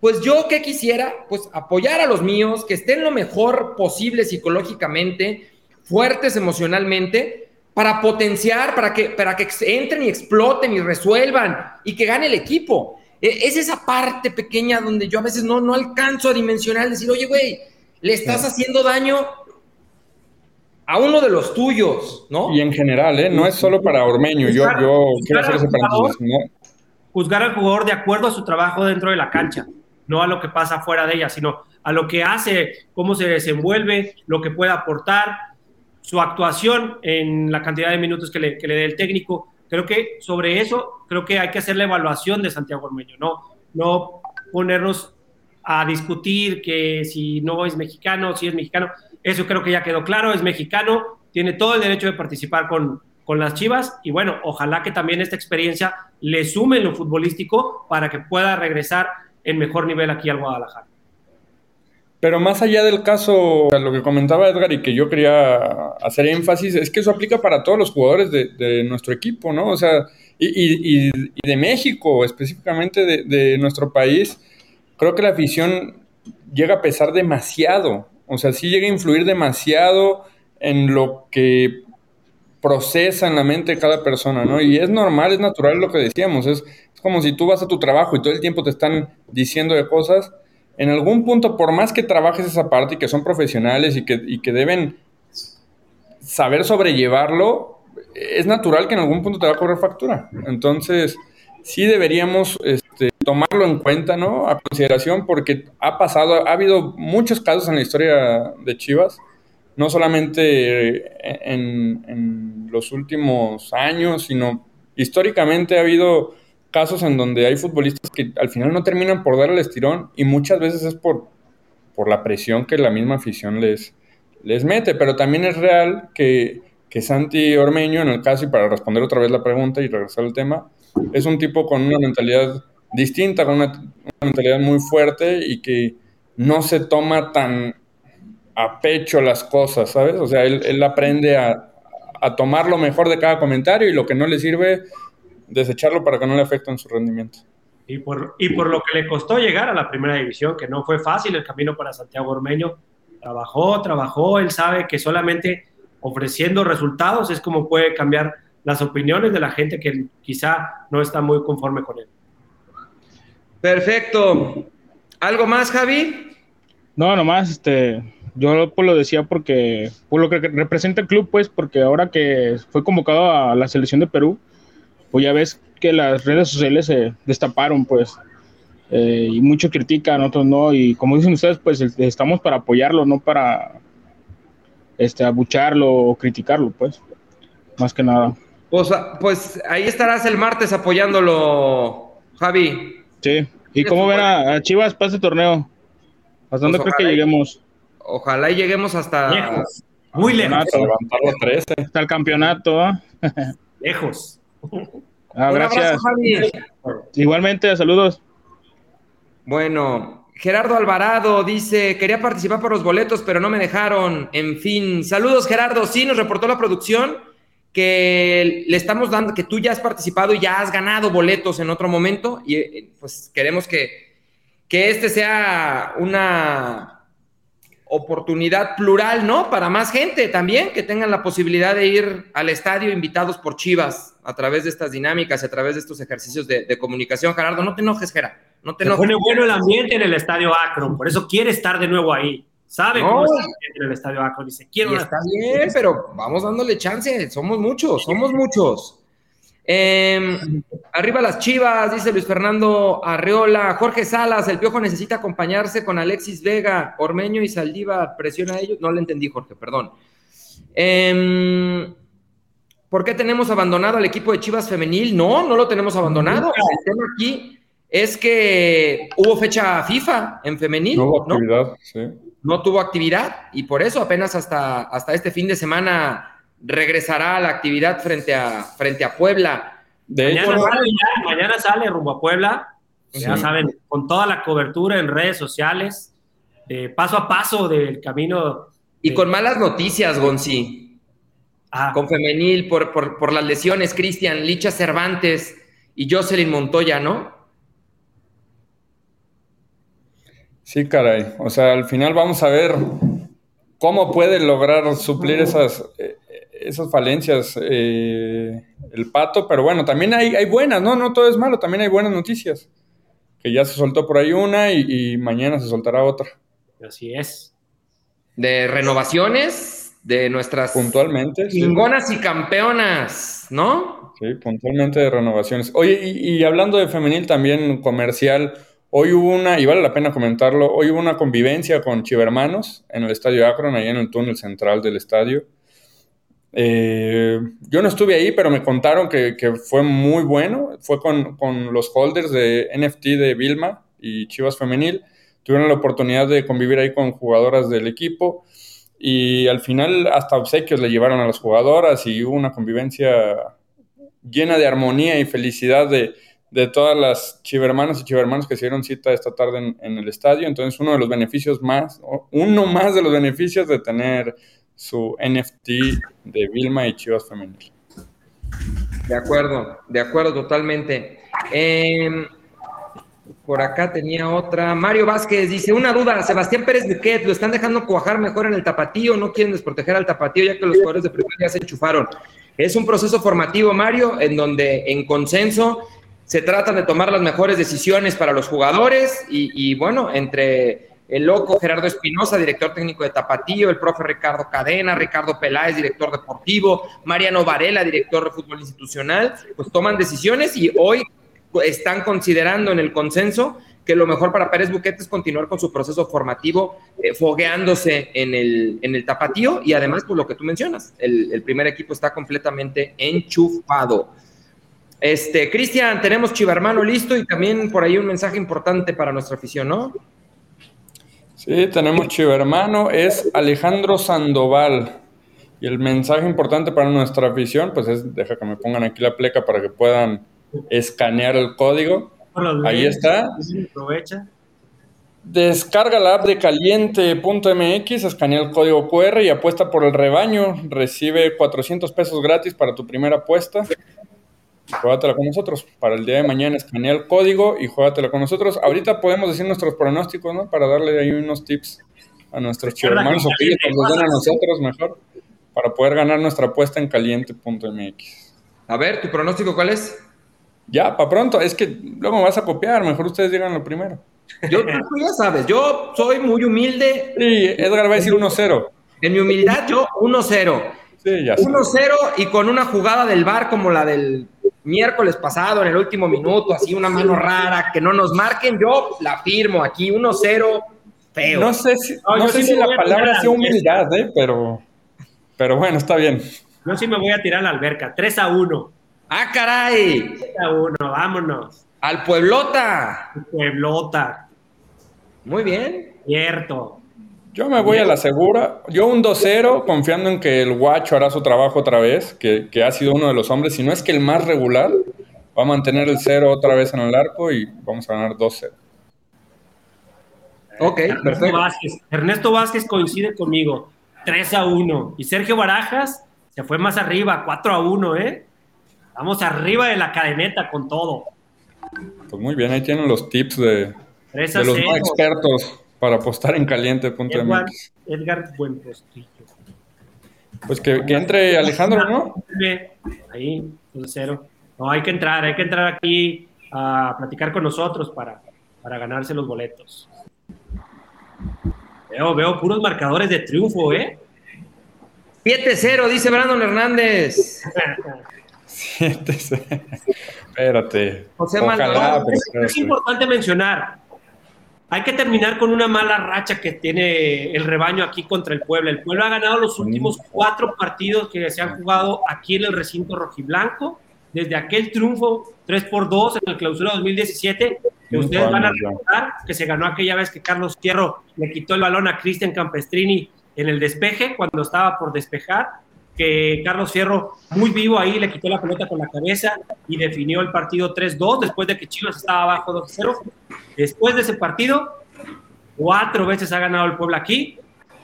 Pues yo que quisiera, pues apoyar a los míos, que estén lo mejor posible psicológicamente, fuertes emocionalmente, para potenciar, para que, para que entren y exploten y resuelvan y que gane el equipo. E, es esa parte pequeña donde yo a veces no, no alcanzo a dimensionar, decir, oye, güey, le estás haciendo daño a uno de los tuyos, ¿no? Y en general, ¿eh? No es solo para Ormeño, yo, yo quiero hacer ese paréntesis, ¿no? Juzgar al jugador de acuerdo a su trabajo dentro de la cancha, no a lo que pasa fuera de ella, sino a lo que hace, cómo se desenvuelve, lo que puede aportar, su actuación en la cantidad de minutos que le, que le dé el técnico. Creo que sobre eso, creo que hay que hacer la evaluación de Santiago Ormeño, no, no ponernos a discutir que si no es mexicano, si es mexicano. Eso creo que ya quedó claro, es mexicano, tiene todo el derecho de participar con, con las Chivas y bueno, ojalá que también esta experiencia le sume en lo futbolístico para que pueda regresar en mejor nivel aquí al Guadalajara. Pero más allá del caso, lo que comentaba Edgar y que yo quería hacer énfasis, es que eso aplica para todos los jugadores de, nuestro equipo, ¿no? O sea, y, de México, específicamente de, nuestro país, creo que la afición llega a pesar demasiado. O sea, sí llega a influir demasiado en lo que procesa en la mente de cada persona, ¿no? Y es normal, es natural lo que decíamos, es, es como si tú vas a tu trabajo y todo el tiempo te están diciendo de cosas en algún punto, por más que trabajes esa parte y que son profesionales y que, que deben saber sobrellevarlo, es natural que en algún punto te va a correr factura. Entonces, sí deberíamos este, tomarlo en cuenta, ¿no? A consideración, porque ha pasado, ha habido muchos casos en la historia de Chivas, no solamente en, los últimos años, sino históricamente ha habido casos en donde hay futbolistas que al final no terminan por dar el estirón y muchas veces es por, por la presión que la misma afición les, les mete, pero también es real que, que Santi Ormeño, en el caso, y para responder otra vez la pregunta y regresar al tema, es un tipo con una mentalidad distinta, con una, mentalidad muy fuerte y que no se toma tan a pecho las cosas, ¿sabes? O sea, él, él aprende a, a tomar lo mejor de cada comentario y lo que no le sirve, desecharlo para que no le afecten su rendimiento. Y por, y por lo que le costó llegar a la primera división, que no fue fácil el camino para Santiago Ormeño, trabajó, trabajó, él sabe que solamente ofreciendo resultados es como puede cambiar las opiniones de la gente que quizá no está muy conforme con él. Perfecto. ¿Algo más, Javi? No, nomás, este, yo pues lo decía porque, por lo que representa el club, pues, porque ahora que fue convocado a la selección de Perú, pues ya ves que las redes sociales se destaparon, pues, eh, y muchos critican, otros no, y como dicen ustedes, pues estamos para apoyarlo, no para este, abucharlo o criticarlo, pues, más que nada. Pues, pues ahí estarás el martes apoyándolo, Javi. Sí, ¿y cómo ven a, Chivas para este torneo? ¿Hasta dónde pues crees que lleguemos? Ojalá y lleguemos hasta... Lejos. Muy lejos. Hasta el campeonato. Lejos. Ah, gracias. Igualmente, saludos. Bueno, Gerardo Alvarado dice, quería participar por los boletos, pero no me dejaron. En fin, saludos Gerardo. Sí, nos reportó la producción que le estamos dando, que tú ya has participado y ya has ganado boletos en otro momento y eh, pues queremos que, que este sea una oportunidad plural, ¿no? Para más gente también, que tengan la posibilidad de ir al estadio invitados por Chivas a través de estas dinámicas, a través de estos ejercicios de, comunicación. Gerardo, no te enojes, Gerardo. No te Se pone bueno el ambiente en el estadio Akron, por eso quiere estar de nuevo ahí. Sabe cómo está el estadio Akron. Dice, quiero. Está bien, pero vamos dándole chance. Somos muchos, somos muchos. Em, arriba las chivas, dice Luis Fernando Arreola. Jorge Salas, el piojo necesita acompañarse con Alexis Vega, Ormeño y Saldiva. Presiona a ellos. No le entendí, Jorge, perdón. Em, ¿Por qué tenemos abandonado al equipo de Chivas femenil? No, no lo tenemos abandonado. El tema aquí es que hubo fecha FIFA en femenil. No hubo actividad, sí. No tuvo actividad y por eso apenas hasta, hasta este fin de semana regresará a la actividad frente a, frente a Puebla. mañana, sale, rumbo a Puebla, ya saben, con toda la cobertura en redes sociales, paso a paso del camino. Y con malas noticias, Gonzi. Ah. Con femenil, por, por, las lesiones, Cristian, Licha Cervantes y Jocelyn Montoya, ¿no? Sí, caray. O sea, al final vamos a ver cómo puede lograr suplir esas, eh, esas falencias eh, el pato, pero bueno, también hay, hay buenas, ¿no? No todo es malo, también hay buenas noticias. Que ya se soltó por ahí una y, y mañana se soltará otra. Así es. De renovaciones de nuestras Puntualmente. sí. chingonas y campeonas, ¿no? Sí, puntualmente de renovaciones. Oye, y, y hablando de femenil también comercial, hoy hubo una, y vale la pena comentarlo, hoy hubo una convivencia con Chivermanos en el Estadio Akron, ahí en el túnel central del estadio. Eh, yo no estuve ahí, pero me contaron que, fue muy bueno. Fue con, con, los holders de NFT de Vilma y Chivas Femenil. Tuvieron la oportunidad de convivir ahí con jugadoras del equipo y al final hasta obsequios le llevaron a las jugadoras y hubo una convivencia llena de armonía y felicidad de, de todas las chivermanas y chivermanos que se dieron cita esta tarde en, el estadio. Entonces, uno de los beneficios más, uno más de los beneficios de tener su NFT de Vilma y Chivas Femenil. De acuerdo, de acuerdo totalmente. Eh, por acá tenía otra. Mario Vázquez dice: Una duda, Sebastián Pérez Buquet, ¿lo están dejando cuajar mejor en el tapatío? ¿No quieren desproteger al tapatío ya que los jugadores de primera ya se enchufaron? Es un proceso formativo, Mario, en donde en consenso se tratan de tomar las mejores decisiones para los jugadores y, bueno, entre el loco Gerardo Espinosa, director técnico de Tapatío, el profe Ricardo Cadena, Ricardo Peláez, director deportivo, Mariano Varela, director de fútbol institucional, pues toman decisiones y hoy están considerando en el consenso que lo mejor para Pérez Buquete es continuar con su proceso formativo, eh, fogueándose en el, en el tapatío y además, pues lo que tú mencionas, el primer equipo está completamente enchufado. Este, Cristian, tenemos Chivarmano listo y también por ahí un mensaje importante para nuestra afición, ¿no? Sí, tenemos Chivermano, es Alejandro Sandoval. Y el mensaje importante para nuestra afición, pues es, deja que me pongan aquí la pleca para que puedan escanear el código. Ahí está. Aprovecha. Descarga la app de caliente.mx, escanea el código QR y apuesta por el rebaño. Recibe 400 pesos gratis para tu primera apuesta. Juégatela con nosotros. Para el día de mañana escanea el código y juégatela con nosotros. Ahorita podemos decir nuestros pronósticos, ¿no? Para darle ahí unos tips a nuestros hermanos o que ellos nos den a nosotros mejor para poder ganar nuestra apuesta en caliente.mx. A ver, ¿tu pronóstico cuál es? Ya, para pronto. Es que luego me vas a copiar. Mejor ustedes digan lo primero. Yo, tú ya sabes, yo soy muy humilde. Sí, Edgar va a decir 1-0. En mi humildad, yo 1-0. Sí, ya 1-0 y con una jugada del bar como la del miércoles pasado, en el último minuto, así una mano rara, que no nos marquen, yo la firmo aquí, 1-0, feo. No sé si, no, no sé sí si la palabra sea humildad, ¿eh? pero, pero bueno, está bien. Yo sí me voy a tirar a la alberca, 3 a 1. ¡Ah, caray! 3 a 1, vámonos. ¡Al Pueblota! Pueblota. Muy bien. Cierto. Yo me voy a la segura. Yo un 2-0, confiando en que el guacho hará su trabajo otra vez, que, que, ha sido uno de los hombres, si no es que el más regular, va a mantener el 0 otra vez en el arco y vamos a ganar 2-0. Ok, Ernesto perfecto. Vázquez. Ernesto Vázquez coincide conmigo, 3 a 1. Y Sergio Barajas se fue más arriba, 4 a 1, ¿eh? Vamos arriba de la cadeneta con todo. Pues muy bien, ahí tienen los tips de, 3 a de los 0. no expertos para apostar en caliente.mx. Edgar, Buenpostillo. Pues que, que, entre Alejandro, ¿no? Ahí, 0. No, hay que entrar, hay que entrar aquí a platicar con nosotros para, para ganarse los boletos. Veo, veo puros marcadores de triunfo, ¿eh? 7-0, dice Brandon Hernández. 7-0. Espérate. José Ojalá, Maldonado. pero Es importante mencionar, hay que terminar con una mala racha que tiene el rebaño aquí contra el Puebla. El Puebla ha ganado los últimos cuatro partidos que se han jugado aquí en el recinto rojiblanco, desde aquel triunfo 3 por 2 en el clausura 2017, que ustedes van a recordar, que se ganó aquella vez que Carlos Fierro le quitó el balón a Cristian Campestrini en el despeje, cuando estaba por despejar, que Carlos Fierro, muy vivo ahí, le quitó la pelota con la cabeza y definió el partido 3-2 después de que Chivas estaba abajo 2-0. Después de ese partido, cuatro veces ha ganado el Puebla aquí,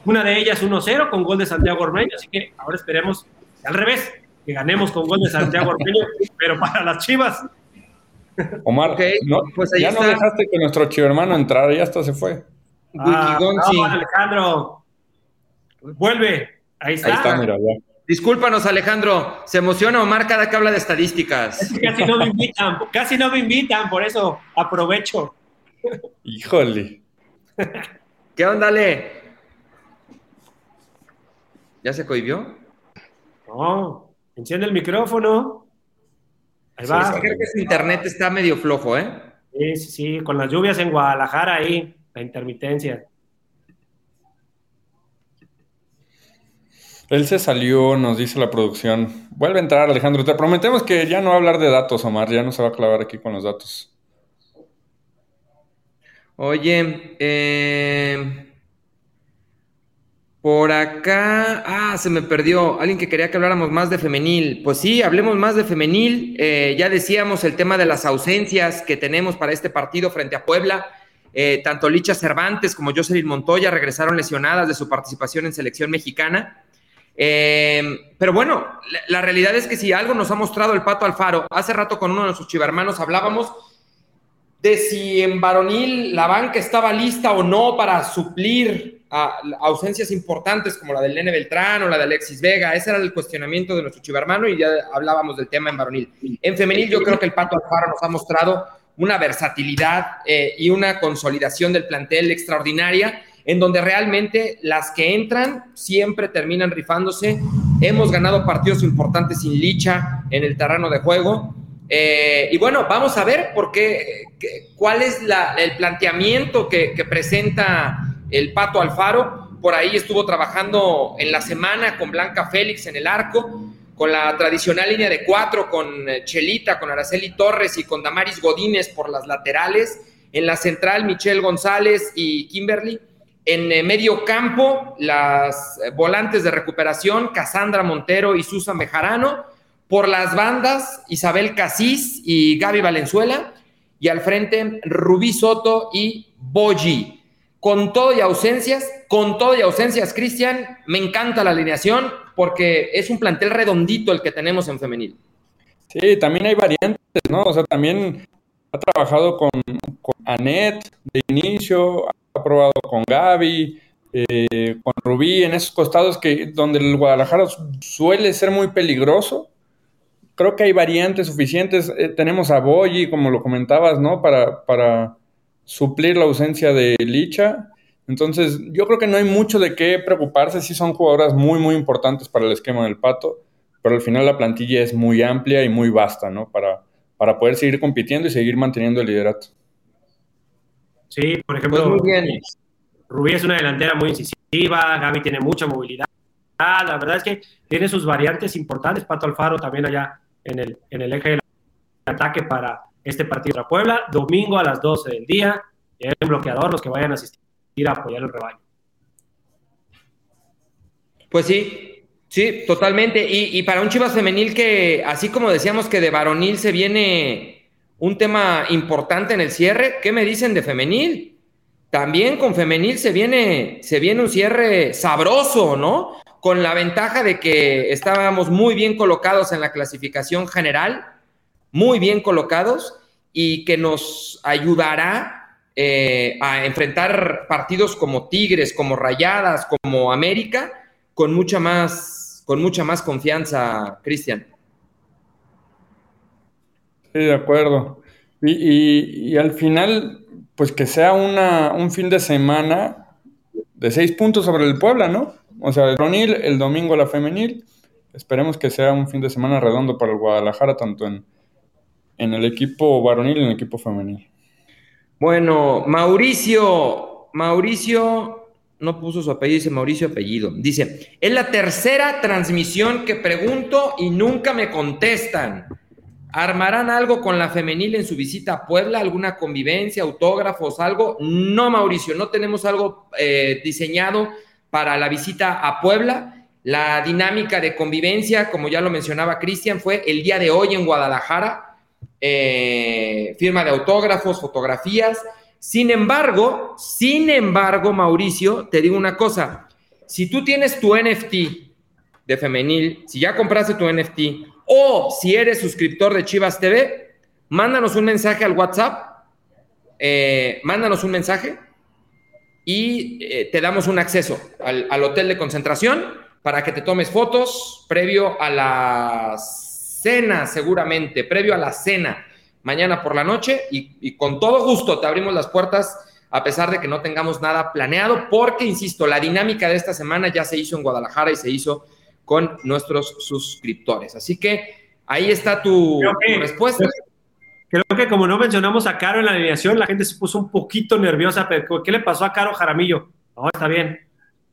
una de ellas 1-0 con gol de Santiago Ormeño, así que ahora esperemos al revés, que ganemos con gol de Santiago Ormeño, pero para las Chivas. Omar, Ok, no, pues ahí ya no dejaste que nuestro chivermano entrara, ya hasta se fue. Ah, Alejandro. Vuelve. Ahí está. Ahí está, mira, ya. Discúlpanos, Alejandro. Se emociona Omar cada que habla de estadísticas. casi no me invitan, casi no me invitan, por eso aprovecho. Híjole. ¿Qué onda, Ale? ¿Ya se cohibió? No, enciende el micrófono. Ahí va. Sí, creo que su internet está medio flojo, ¿eh? Sí, sí, sí, con las lluvias en Guadalajara ahí, la intermitencia. Él se salió, nos dice la producción. Vuelve a entrar, Alejandro. Te prometemos que ya no va a hablar de datos, Omar. Ya no se va a clavar aquí con los datos. Oye, eh, por acá, ah, se me perdió. Alguien que quería que habláramos más de femenil. Pues sí, hablemos más de femenil. Eh, ya decíamos el tema de las ausencias que tenemos para este partido frente a Puebla. Eh, tanto Licha Cervantes como Jocelyn Montoya regresaron lesionadas de su participación en selección mexicana. Eh, pero bueno, la, la, realidad es que si algo nos ha mostrado el Pato Alfaro, hace rato con uno de nuestros chivermanos hablábamos de si en varonil la banca estaba lista o no para suplir a, ausencias importantes como la del Nene Beltrán o la de Alexis Vega. Ese era el cuestionamiento de nuestro chivermano y ya hablábamos del tema en varonil. En femenil yo creo que el Pato Alfaro nos ha mostrado una versatilidad eh, y una consolidación del plantel extraordinaria en donde realmente las que entran siempre terminan rifándose. Hemos ganado partidos importantes sin licha en el terreno de juego. Eh, y bueno, vamos a ver por qué, cuál es el planteamiento que, que, presenta el Pato Alfaro. Por ahí estuvo trabajando en la semana con Blanca Félix en el arco, con la tradicional línea de cuatro, con Chelita, con Araceli Torres y con Damaris Godínez por las laterales. En la central, Michelle González y Kimberly. En medio campo, las volantes de recuperación, Cassandra Montero y Susan Bejarano. Por las bandas, Isabel Casís y Gaby Valenzuela. Y al frente, Rubí Soto y Boyi. Con todo y ausencias, con todo y ausencias, Cristian, me encanta la alineación porque es un plantel redondito el que tenemos en femenil. Sí, también hay variantes, ¿no? O sea, también ha trabajado con, con Anet de inicio, ha probado con Gaby, eh, con Rubí, en esos costados que donde el Guadalajara suele ser muy peligroso. Creo que hay variantes suficientes. Eh, tenemos a Boyi, como lo comentabas, ¿no? Para, para suplir la ausencia de Licha. Entonces, yo creo que no hay mucho de qué preocuparse. Sí son jugadoras muy, muy importantes para el esquema del Pato, pero al final la plantilla es muy amplia y muy vasta, ¿no? Para, para poder seguir compitiendo y seguir manteniendo el liderato. Sí, por ejemplo, pues muy bien. Rubí es una delantera muy incisiva, Gaby tiene mucha movilidad. La verdad es que tiene sus variantes importantes. Pato Alfaro también allá en el, en el eje del ataque para este partido de Puebla. Domingo a las 12 del día. El bloqueador, los que vayan a asistir a apoyar el rebaño. Pues sí, sí, totalmente. Y, y, para un Chivas femenil que, así como decíamos que de varonil se viene un tema importante en el cierre, ¿qué me dicen de femenil? También con femenil se viene, se viene un cierre sabroso, ¿no? Con la ventaja de que estábamos muy bien colocados en la clasificación general, muy bien colocados, y que nos ayudará eh, a enfrentar partidos como Tigres, como Rayadas, como América, con mucha más, con mucha más confianza, Cristian. Sí, de acuerdo. Y, al final, pues que sea una, un fin de semana de seis puntos sobre el Puebla, ¿no? O sea, el varonil, el domingo la femenil. Esperemos que sea un fin de semana redondo para el Guadalajara, tanto en, en el equipo varonil y en el equipo femenil. Bueno, Mauricio, Mauricio no puso su apellido, dice Mauricio apellido. Dice, es la tercera transmisión que pregunto y nunca me contestan. ¿Armarán algo con la femenil en su visita a Puebla? ¿Alguna convivencia, autógrafos, algo? No, Mauricio, no tenemos algo eh, diseñado para la visita a Puebla. La dinámica de convivencia, como ya lo mencionaba Cristian, fue el día de hoy en Guadalajara eh, firma de autógrafos, fotografías. Sin embargo, sin embargo, Mauricio, te digo una cosa, si tú tienes tu NFT de femenil, si ya compraste tu NFT o si eres suscriptor de Chivas TV, mándanos un mensaje al WhatsApp, eh, mándanos un mensaje y eh, te damos un acceso al, hotel de concentración para que te tomes fotos previo a la cena, seguramente, previo a la cena, mañana por la noche, y, y con todo gusto te abrimos las puertas a pesar de que no tengamos nada planeado, porque, insisto, la dinámica de esta semana ya se hizo en Guadalajara y se hizo con nuestros suscriptores. Así que ahí está tu, Creo que- tu respuesta. Creo que como no mencionamos a Caro en la alineación, la gente se puso un poquito nerviosa. Pero ¿Qué le pasó a Caro Jaramillo? No, está bien.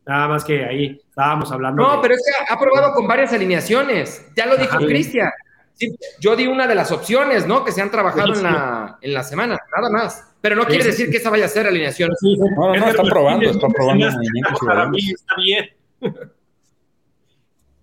Nada más que ahí estábamos hablando. No, de- pero es que ha probado con varias alineaciones. Ya lo dijo. Cristian. Sí, yo di una de las opciones, ¿no? Que se han trabajado en la, en la semana, nada más. Pero no Sí, quiere sí, decir sí. que esa vaya a ser alineación. Sí, No, no, Edgar está probando, Martínez, está no probando. Está bien.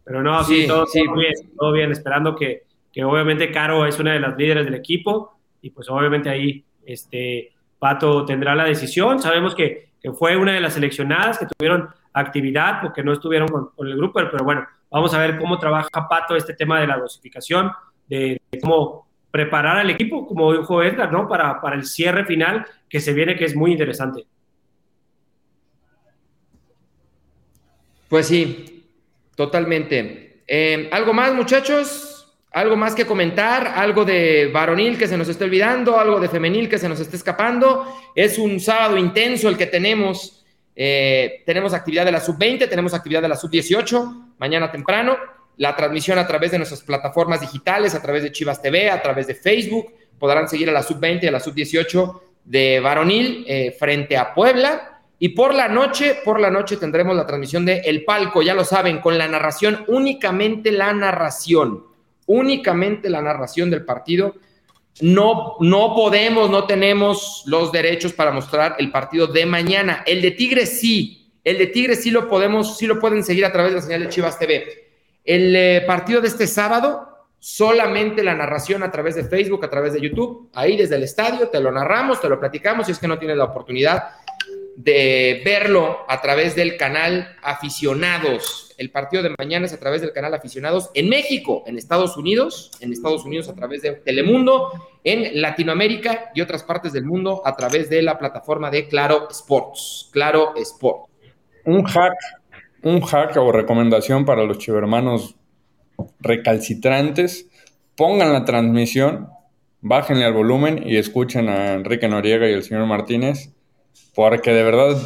Pero no, sí, Sí, todo, sí. todo bien, todo bien, esperando que, que obviamente Caro es una de las líderes del equipo y pues obviamente ahí este Pato tendrá la decisión. Sabemos que, que fue una de las seleccionadas que tuvieron actividad porque no estuvieron con, con el grupo, pero bueno, vamos a ver cómo trabaja Pato este tema de la dosificación, de, de cómo preparar al equipo, como dijo Edgar, ¿no? Para, para el cierre final que se viene, que es muy interesante. Pues sí, totalmente. Eh, ¿Algo más, muchachos? ¿Algo más que comentar? ¿Algo de varonil que se nos esté olvidando? ¿Algo de femenil que se nos esté escapando? Es un sábado intenso el que tenemos. Eh, tenemos actividad de la sub-20, tenemos actividad de la sub-18, mañana temprano. La transmisión a través de nuestras plataformas digitales, a través de Chivas TV, a través de Facebook. Podrán seguir a la sub-20 y a la sub-18 de varonil eh, frente a Puebla. Y por la noche, por la noche tendremos la transmisión de El Palco, ya lo saben, con la narración, únicamente la narración, únicamente la narración del partido. No, no podemos, no tenemos los derechos para mostrar el partido de mañana. El de Tigres sí, el de Tigres sí lo podemos, sí lo pueden seguir a través de la señal de Chivas TV. El eh, partido de este sábado, solamente la narración a través de Facebook, a través de YouTube, ahí desde el estadio, te lo narramos, te lo platicamos, si es que no tienes la oportunidad de verlo a través del canal Aficionados. El partido de mañana es a través del canal Aficionados en México, en Estados Unidos, en Estados Unidos a través de Telemundo, en Latinoamérica y otras partes del mundo a través de la plataforma de Claro Sports. Claro Sports. Un hack, un hack o recomendación para los chivermanos recalcitrantes. Pongan la transmisión, bájenle al volumen y escuchen a Enrique Noriega y el señor Martínez, porque de verdad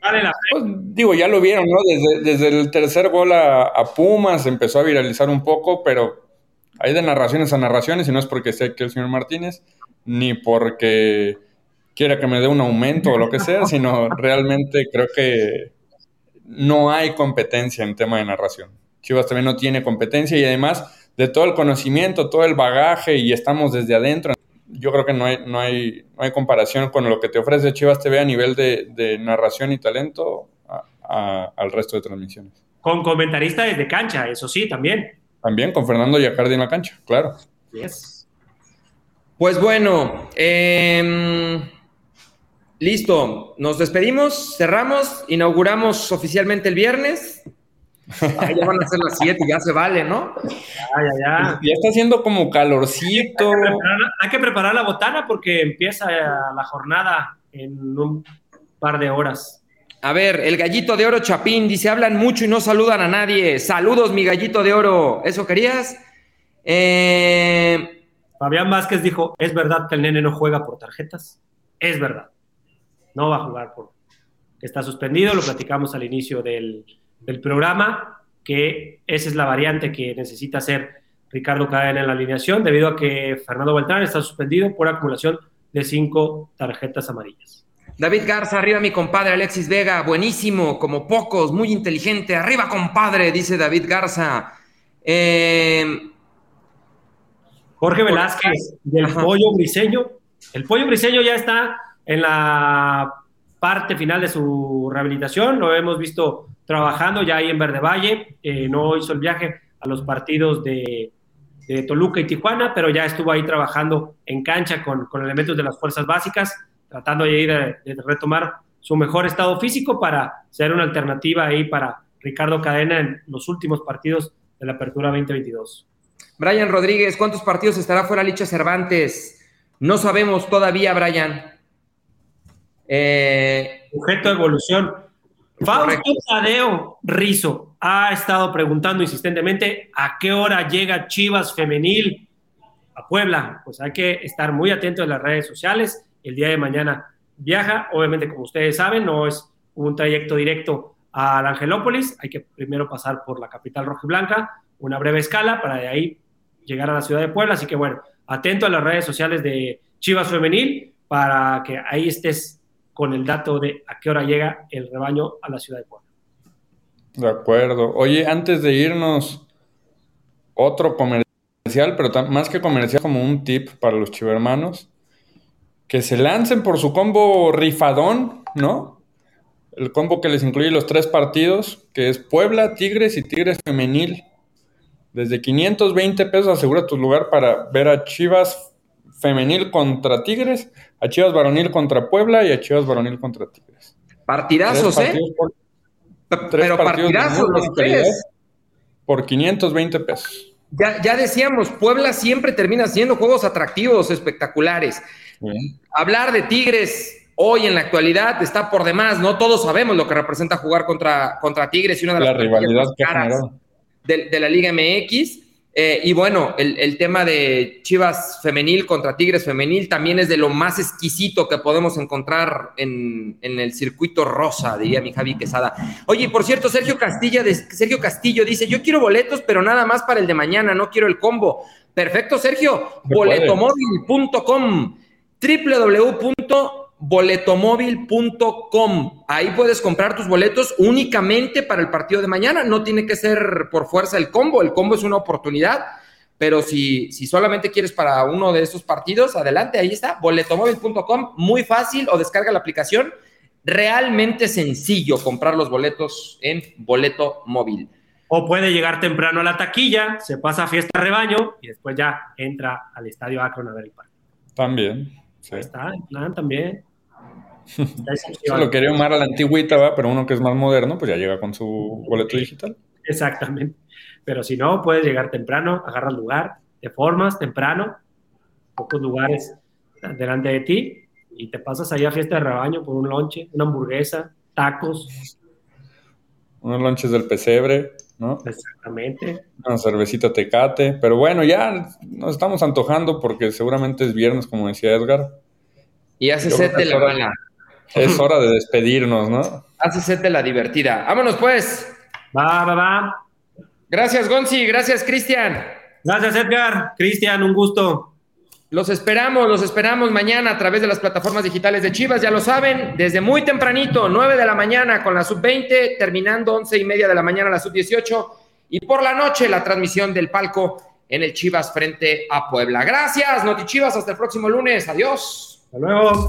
Vale la Pues digo, ya lo vieron, ¿no? Desde, desde el tercer gol a, a Pumas empezó a viralizar un poco, pero hay de narraciones a narraciones y no es porque esté aquí el señor Martínez, ni porque quiera que me dé un aumento o lo que sea, sino realmente creo que no hay competencia en tema de narración. Chivas también no tiene competencia y además de todo el conocimiento, todo el bagaje y estamos desde adentro. Yo creo que no hay, no hay, no hay comparación con lo que te ofrece Chivas TV a nivel de, de narración y talento a- a- al resto de transmisiones. Con comentarista desde cancha, eso sí, también. También con Fernando Yacardi en la cancha, claro. Yes. Pues bueno, em, listo. Nos despedimos, cerramos, inauguramos oficialmente el viernes. Ah, ya van a ser las 7, ya se vale, ¿no? Ya, ya, ya. Ya está haciendo como calorcito. Preparar Hay que preparar la botana porque empieza la jornada en un par de horas. A ver, el gallito de oro Chapín dice, hablan mucho y no saludan a nadie. Saludos, mi gallito de oro. ¿Eso querías? Eh, Fabián Vázquez dijo, ¿es verdad que el nene no juega por tarjetas? Es verdad. No va a jugar por... Está suspendido, lo platicamos al inicio del, del programa, que esa es la variante que necesita hacer Ricardo Cadena en la alineación, debido a que Fernando Beltrán está suspendido por acumulación de cinco tarjetas amarillas. David Garza, arriba mi compadre Alexis Vega, buenísimo, como pocos, muy inteligente. Arriba, compadre, dice David Garza. Eh, Jorge Velázquez del Ajá. Pollo Briseño. El Pollo Briseño ya está en la parte final de su rehabilitación. Lo hemos visto trabajando ya ahí en Verde Valle. Eh, no hizo el viaje a los partidos de, de Toluca y Tijuana, pero ya estuvo ahí trabajando en cancha con, con elementos de las fuerzas básicas, tratando de, de, de retomar su mejor estado físico para ser una alternativa ahí para Ricardo Cadena en los últimos partidos de la Apertura 2022. Brian Rodríguez, ¿cuántos partidos estará fuera Licha Cervantes? No sabemos todavía, Brian. Eh, Sujeto de evolución. Fausto. Tadeo Rizo ha estado preguntando insistentemente a qué hora llega Chivas Femenil a Puebla. Pues hay que estar muy atentos en las redes sociales. El día de mañana viaja. Obviamente, como ustedes saben, no es un trayecto directo al Angelópolis. Hay que primero pasar por la capital rojiblanca, una breve escala para de ahí llegar a la ciudad de Puebla. Así que bueno, atento a las redes sociales de Chivas Femenil para que ahí estés con el dato de a qué hora llega el rebaño a la ciudad de Puebla. De acuerdo. Oye, antes de irnos, otro comercial, pero más que comercial, como un tip para los chivermanos, que se lancen por su combo rifadón, ¿no? El combo que les incluye los tres partidos, que es Puebla, Tigres y Tigres Femenil. Desde 520 pesos asegura tu lugar para ver a Chivas Femenil contra Tigres, a Chivas Varonil contra Puebla y a Chivas Varonil contra Tigres. Partidazos, ¿eh? Pero partidazos los tres. Por 520 pesos. Ya, ya decíamos, Puebla siempre termina siendo juegos atractivos, espectaculares. Hablar de Tigres hoy en la actualidad está por demás, ¿no? Todos sabemos lo que representa jugar contra, contra Tigres y una de las la rivalidad caras de, de, la Liga MX. Eh, y bueno, el, tema de Chivas femenil contra Tigres femenil también es de lo más exquisito que podemos encontrar en, el circuito rosa, diría mi Javi Quesada. Oye, por cierto, Sergio, Castilla de, Sergio Castillo dice, yo quiero boletos, pero nada más para el de mañana, no quiero el combo. Perfecto, Sergio. Boletomóvil.com www boletomóvil.com. Ahí puedes comprar tus boletos únicamente para el partido de mañana. No tiene que ser por fuerza el combo. El combo es una oportunidad. Pero si, si solamente quieres para uno de esos partidos, adelante, ahí está, boletomóvil.com, muy fácil, o descarga la aplicación. Realmente sencillo comprar los boletos en boleto móvil. O puede llegar temprano a la taquilla, se pasa a fiesta rebaño y después ya entra al estadio Akron a ver el partido. También. Ahí está, el plan también. Lo quería Omar a la antigüita, ¿va? pero uno que es más moderno, pues ya llega con su boleto digital. Exactamente. Pero si no, puedes llegar temprano, agarras lugar, te formas temprano, pocos lugares delante de ti, y te pasas allá a fiesta de rebaño por un lonche, una hamburguesa, tacos. Unos lonches del pesebre, ¿no? Exactamente. Una cervecita tecate. Pero bueno, ya nos estamos antojando porque seguramente es viernes, como decía Edgar. Y hace sete la mala. Es hora de despedirnos, ¿no? Hace sete la divertida. Vámonos pues. Va, va, va. Gracias, Gonzi. Gracias, Cristian. Gracias, Edgar. Cristian, un gusto. Los esperamos, los esperamos mañana a través de las plataformas digitales de Chivas, ya lo saben, desde muy tempranito, 9 de la mañana con la sub-20, terminando 11 y media de la mañana la sub-18 y por la noche la transmisión del palco en el Chivas frente a Puebla. Gracias, Noti Chivas, hasta el próximo lunes, adiós. Hasta luego.